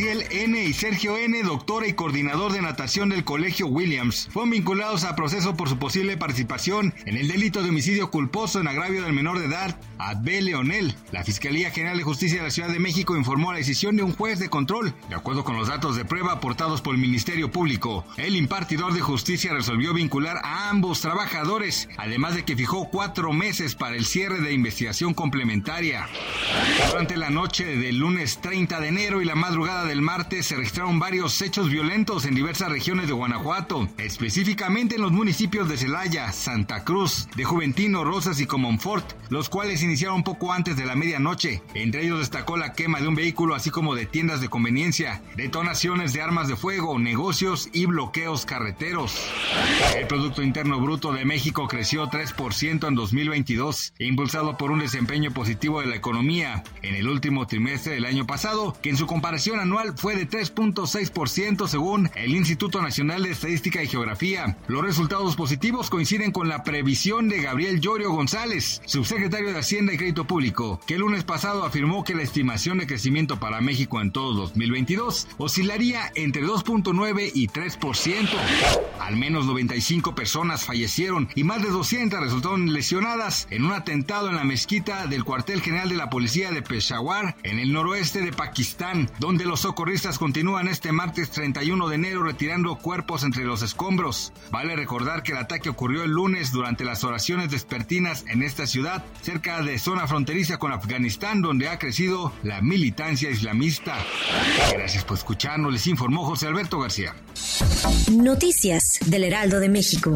N. y Sergio N., doctora y coordinador de natación del Colegio Williams, fueron vinculados a proceso por su posible participación en el delito de homicidio culposo en agravio del menor de edad, Adbe Leonel. La Fiscalía General de Justicia de la Ciudad de México informó la decisión de un juez de control. De acuerdo con los datos de prueba aportados por el Ministerio Público, el impartidor de justicia resolvió vincular a ambos trabajadores, además de que fijó cuatro meses para el cierre de investigación complementaria. Durante la noche del lunes 30 de enero y la madrugada del martes se registraron varios hechos violentos en diversas regiones de Guanajuato, específicamente en los municipios de Celaya, Santa Cruz, de Juventino, Rosas y Comonfort, los cuales iniciaron poco antes de la medianoche. Entre ellos destacó la quema de un vehículo así como de tiendas de conveniencia, detonaciones de armas de fuego, negocios y bloqueos carreteros. El Producto Interno Bruto de México creció 3% en 2022, impulsado por un desempeño positivo de la economía en el último trimestre del año pasado, que en su comparación anual fue de 3.6% según el Instituto Nacional de Estadística y Geografía. Los resultados positivos coinciden con la previsión de Gabriel Llorio González, subsecretario de Hacienda y Crédito Público, que el lunes pasado afirmó que la estimación de crecimiento para México en todo 2022 oscilaría entre 2.9 y 3%. Al menos 95 personas fallecieron y más de 200 resultaron lesionadas en un atentado en la mezquita del cuartel general de la policía de Peshawar, en el noroeste de Pakistán, donde los socorristas continúan este martes 31 de enero retirando cuerpos entre los escombros. Vale recordar que el ataque ocurrió el lunes durante las oraciones despertinas en esta ciudad, cerca de zona fronteriza con Afganistán, donde ha crecido la militancia islamista. Gracias por escucharnos, les informó José Alberto García. Noticias del Heraldo de México.